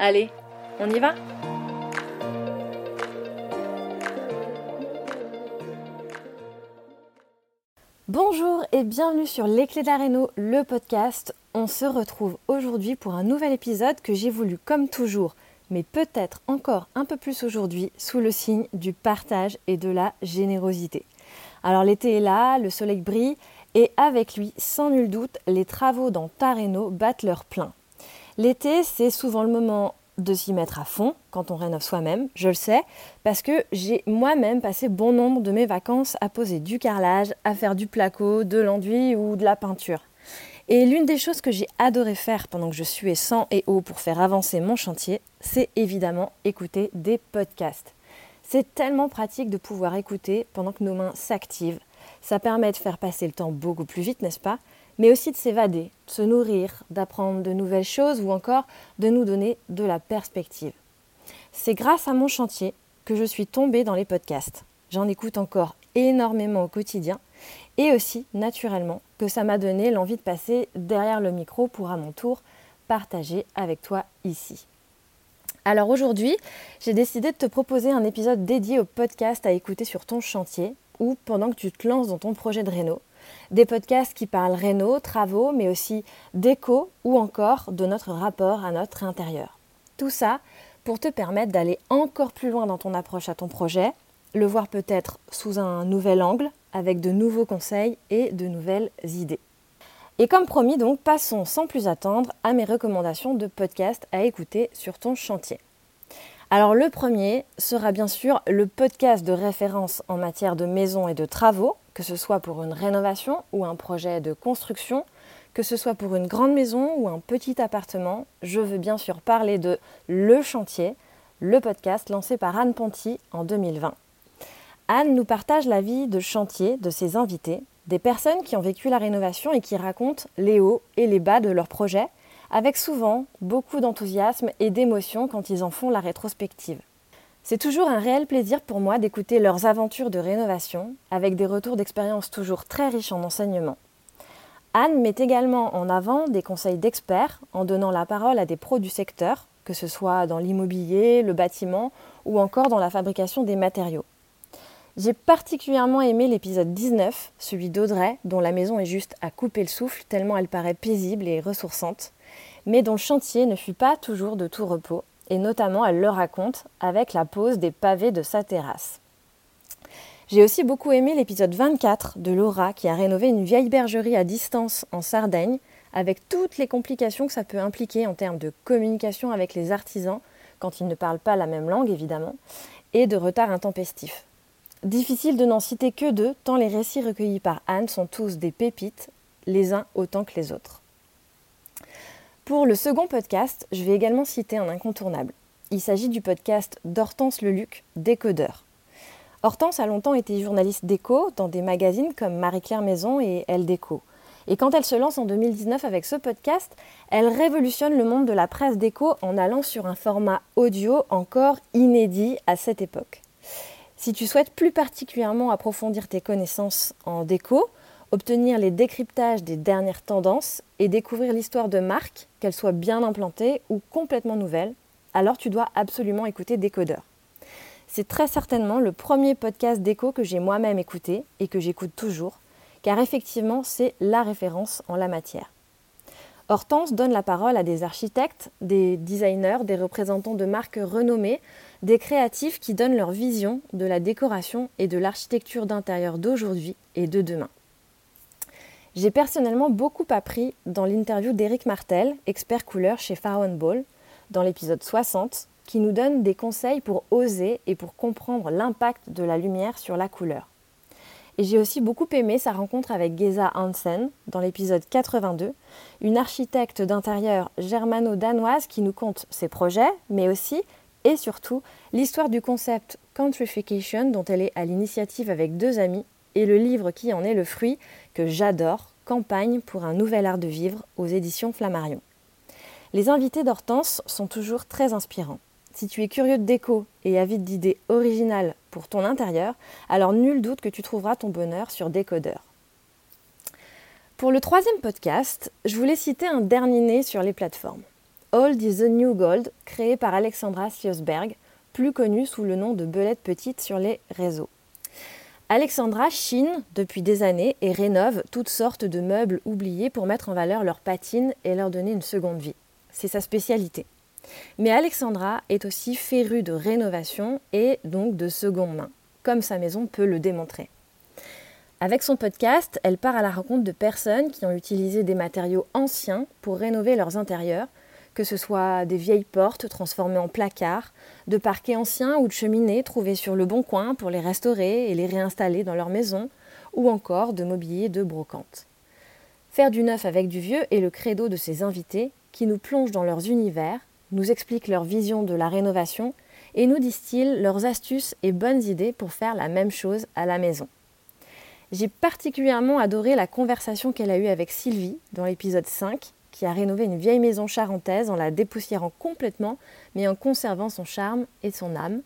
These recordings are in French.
Allez, on y va Bonjour et bienvenue sur Les Clés de la Réno, le podcast. On se retrouve aujourd'hui pour un nouvel épisode que j'ai voulu comme toujours, mais peut-être encore un peu plus aujourd'hui, sous le signe du partage et de la générosité. Alors l'été est là, le soleil brille, et avec lui, sans nul doute, les travaux dans Tareno battent leur plein. L'été, c'est souvent le moment de s'y mettre à fond quand on rénove soi-même, je le sais, parce que j'ai moi-même passé bon nombre de mes vacances à poser du carrelage, à faire du placo, de l'enduit ou de la peinture. Et l'une des choses que j'ai adoré faire pendant que je suais sang et eau pour faire avancer mon chantier, c'est évidemment écouter des podcasts. C'est tellement pratique de pouvoir écouter pendant que nos mains s'activent. Ça permet de faire passer le temps beaucoup plus vite, n'est-ce pas? Mais aussi de s'évader, de se nourrir, d'apprendre de nouvelles choses ou encore de nous donner de la perspective. C'est grâce à mon chantier que je suis tombée dans les podcasts. J'en écoute encore énormément au quotidien et aussi, naturellement, que ça m'a donné l'envie de passer derrière le micro pour à mon tour partager avec toi ici. Alors aujourd'hui, j'ai décidé de te proposer un épisode dédié au podcast à écouter sur ton chantier ou pendant que tu te lances dans ton projet de réno des podcasts qui parlent réno, travaux, mais aussi d'éco ou encore de notre rapport à notre intérieur. Tout ça pour te permettre d'aller encore plus loin dans ton approche à ton projet, le voir peut-être sous un nouvel angle, avec de nouveaux conseils et de nouvelles idées. Et comme promis, donc, passons sans plus attendre à mes recommandations de podcasts à écouter sur ton chantier. Alors le premier sera bien sûr le podcast de référence en matière de maison et de travaux, que ce soit pour une rénovation ou un projet de construction, que ce soit pour une grande maison ou un petit appartement. Je veux bien sûr parler de Le Chantier, le podcast lancé par Anne Ponty en 2020. Anne nous partage la vie de chantier de ses invités, des personnes qui ont vécu la rénovation et qui racontent les hauts et les bas de leur projet avec souvent beaucoup d'enthousiasme et d'émotion quand ils en font la rétrospective. C'est toujours un réel plaisir pour moi d'écouter leurs aventures de rénovation, avec des retours d'expérience toujours très riches en enseignements. Anne met également en avant des conseils d'experts en donnant la parole à des pros du secteur, que ce soit dans l'immobilier, le bâtiment ou encore dans la fabrication des matériaux. J'ai particulièrement aimé l'épisode 19, celui d'Audrey, dont la maison est juste à couper le souffle tellement elle paraît paisible et ressourçante mais dont le chantier ne fut pas toujours de tout repos, et notamment elle le raconte avec la pose des pavés de sa terrasse. J'ai aussi beaucoup aimé l'épisode 24 de Laura qui a rénové une vieille bergerie à distance en Sardaigne, avec toutes les complications que ça peut impliquer en termes de communication avec les artisans, quand ils ne parlent pas la même langue évidemment, et de retard intempestif. Difficile de n'en citer que deux, tant les récits recueillis par Anne sont tous des pépites, les uns autant que les autres. Pour le second podcast, je vais également citer un incontournable. Il s'agit du podcast d'Hortense Leluc, Décodeur. Hortense a longtemps été journaliste d'éco dans des magazines comme Marie-Claire Maison et Elle Déco. Et quand elle se lance en 2019 avec ce podcast, elle révolutionne le monde de la presse déco en allant sur un format audio encore inédit à cette époque. Si tu souhaites plus particulièrement approfondir tes connaissances en déco, obtenir les décryptages des dernières tendances et découvrir l'histoire de marques, qu'elles soient bien implantées ou complètement nouvelles, alors tu dois absolument écouter Décodeur. C'est très certainement le premier podcast d'écho que j'ai moi-même écouté et que j'écoute toujours, car effectivement c'est la référence en la matière. Hortense donne la parole à des architectes, des designers, des représentants de marques renommées, des créatifs qui donnent leur vision de la décoration et de l'architecture d'intérieur d'aujourd'hui et de demain. J'ai personnellement beaucoup appris dans l'interview d'Éric Martel, expert couleur chez Farrow Ball, dans l'épisode 60, qui nous donne des conseils pour oser et pour comprendre l'impact de la lumière sur la couleur. Et j'ai aussi beaucoup aimé sa rencontre avec Geza Hansen dans l'épisode 82, une architecte d'intérieur germano-danoise qui nous compte ses projets, mais aussi et surtout l'histoire du concept Countrification dont elle est à l'initiative avec deux amis et le livre qui en est le fruit que j'adore, Campagne pour un nouvel art de vivre aux éditions Flammarion. Les invités d'Hortense sont toujours très inspirants. Si tu es curieux de déco et avide d'idées originales pour ton intérieur, alors nul doute que tu trouveras ton bonheur sur Décodeur. Pour le troisième podcast, je voulais citer un dernier né sur les plateformes. Old is the New Gold, créé par Alexandra Siosberg, plus connue sous le nom de Belette Petite sur les réseaux. Alexandra chine depuis des années et rénove toutes sortes de meubles oubliés pour mettre en valeur leurs patines et leur donner une seconde vie. C'est sa spécialité. Mais Alexandra est aussi férue de rénovation et donc de seconde main, comme sa maison peut le démontrer. Avec son podcast, elle part à la rencontre de personnes qui ont utilisé des matériaux anciens pour rénover leurs intérieurs, que ce soit des vieilles portes transformées en placards, de parquets anciens ou de cheminées trouvées sur le bon coin pour les restaurer et les réinstaller dans leur maison, ou encore de mobilier de brocante. Faire du neuf avec du vieux est le credo de ces invités qui nous plongent dans leurs univers nous expliquent leur vision de la rénovation et nous distillent leurs astuces et bonnes idées pour faire la même chose à la maison. J'ai particulièrement adoré la conversation qu'elle a eue avec Sylvie dans l'épisode 5, qui a rénové une vieille maison charentaise en la dépoussiérant complètement, mais en conservant son charme et son âme.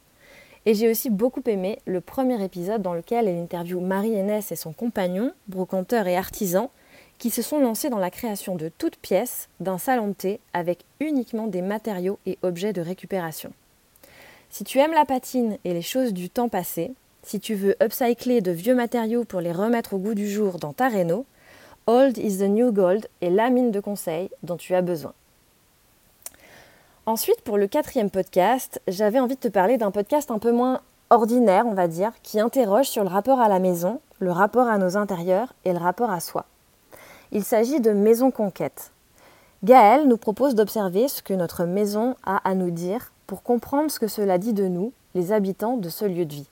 Et j'ai aussi beaucoup aimé le premier épisode dans lequel elle interviewe Marie Hennès et son compagnon, brocanteur et artisan, qui se sont lancés dans la création de toutes pièces d'un salon de thé avec uniquement des matériaux et objets de récupération. Si tu aimes la patine et les choses du temps passé, si tu veux upcycler de vieux matériaux pour les remettre au goût du jour dans ta réno, Old is the New Gold est la mine de conseils dont tu as besoin. Ensuite, pour le quatrième podcast, j'avais envie de te parler d'un podcast un peu moins ordinaire, on va dire, qui interroge sur le rapport à la maison, le rapport à nos intérieurs et le rapport à soi. Il s'agit de Maison Conquête. Gaëlle nous propose d'observer ce que notre maison a à nous dire pour comprendre ce que cela dit de nous, les habitants de ce lieu de vie.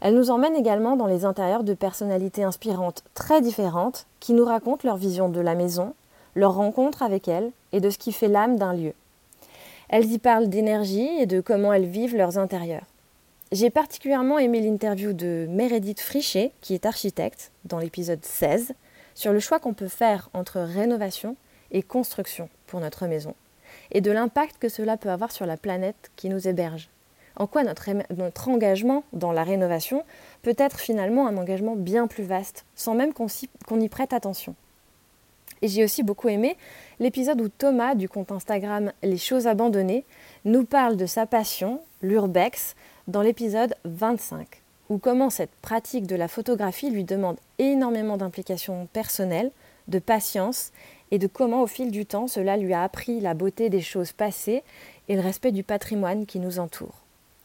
Elle nous emmène également dans les intérieurs de personnalités inspirantes très différentes qui nous racontent leur vision de la maison, leur rencontre avec elle et de ce qui fait l'âme d'un lieu. Elles y parlent d'énergie et de comment elles vivent leurs intérieurs. J'ai particulièrement aimé l'interview de Meredith Frichet, qui est architecte, dans l'épisode 16, sur le choix qu'on peut faire entre rénovation et construction pour notre maison, et de l'impact que cela peut avoir sur la planète qui nous héberge. En quoi notre, engagement dans la rénovation peut être finalement un engagement bien plus vaste, sans même qu'on y prête attention? J'ai aussi beaucoup aimé l'épisode où Thomas du compte Instagram Les choses abandonnées nous parle de sa passion, l'urbex, dans l'épisode 25 ou comment cette pratique de la photographie lui demande énormément d'implications personnelles, de patience et de comment au fil du temps cela lui a appris la beauté des choses passées et le respect du patrimoine qui nous entoure.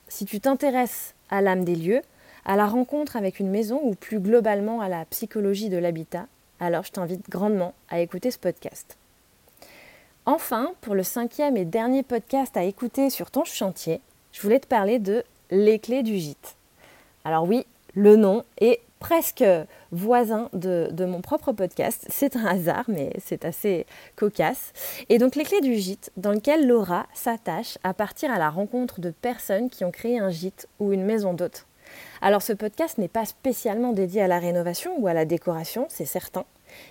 Si tu t'intéresses à l'âme des lieux, à la rencontre avec une maison ou plus globalement à la psychologie de l'habitat, alors je t'invite grandement à écouter ce podcast. Enfin, pour le cinquième et dernier podcast à écouter sur ton chantier, je voulais te parler de Les clés du gîte. Alors oui, le nom est presque voisin de, mon propre podcast. C'est un hasard, mais c'est assez cocasse. Et donc les clés du gîte, dans lequel Laura s'attache à partir à la rencontre de personnes qui ont créé un gîte ou une maison d'hôtes. Alors ce podcast n'est pas spécialement dédié à la rénovation ou à la décoration, c'est certain,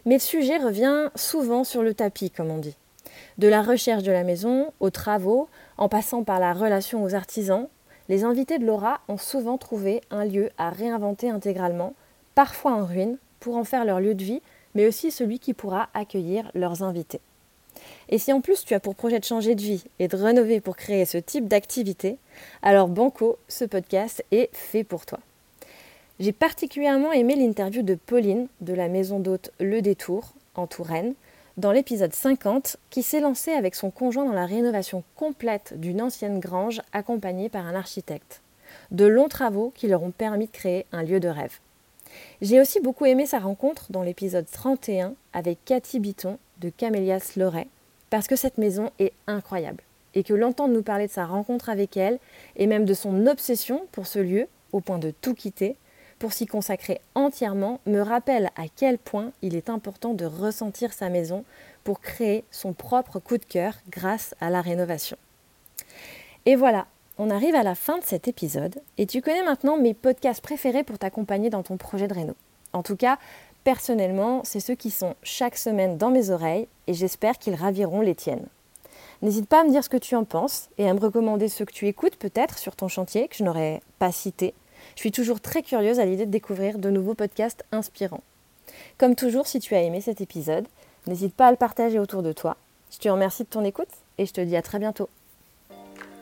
mais le sujet revient souvent sur le tapis, comme on dit. De la recherche de la maison aux travaux, en passant par la relation aux artisans, les invités de Laura ont souvent trouvé un lieu à réinventer intégralement, parfois en ruine, pour en faire leur lieu de vie, mais aussi celui qui pourra accueillir leurs invités. Et si en plus tu as pour projet de changer de vie et de rénover pour créer ce type d'activité, alors Banco, ce podcast est fait pour toi. J'ai particulièrement aimé l'interview de Pauline de la maison d'hôte Le Détour en Touraine, dans l'épisode 50, qui s'est lancé avec son conjoint dans la rénovation complète d'une ancienne grange accompagnée par un architecte. De longs travaux qui leur ont permis de créer un lieu de rêve. J'ai aussi beaucoup aimé sa rencontre dans l'épisode 31 avec Cathy Bitton de Camélias Loret, parce que cette maison est incroyable et que l'entendre nous parler de sa rencontre avec elle et même de son obsession pour ce lieu, au point de tout quitter, pour s'y consacrer entièrement, me rappelle à quel point il est important de ressentir sa maison pour créer son propre coup de cœur grâce à la rénovation. Et voilà, on arrive à la fin de cet épisode et tu connais maintenant mes podcasts préférés pour t'accompagner dans ton projet de réno. En tout cas, personnellement, c'est ceux qui sont chaque semaine dans mes oreilles et j'espère qu'ils raviront les tiennes. N'hésite pas à me dire ce que tu en penses et à me recommander ceux que tu écoutes peut-être sur ton chantier que je n'aurais pas cité. Je suis toujours très curieuse à l'idée de découvrir de nouveaux podcasts inspirants. Comme toujours, si tu as aimé cet épisode, n'hésite pas à le partager autour de toi. Je te remercie de ton écoute et je te dis à très bientôt.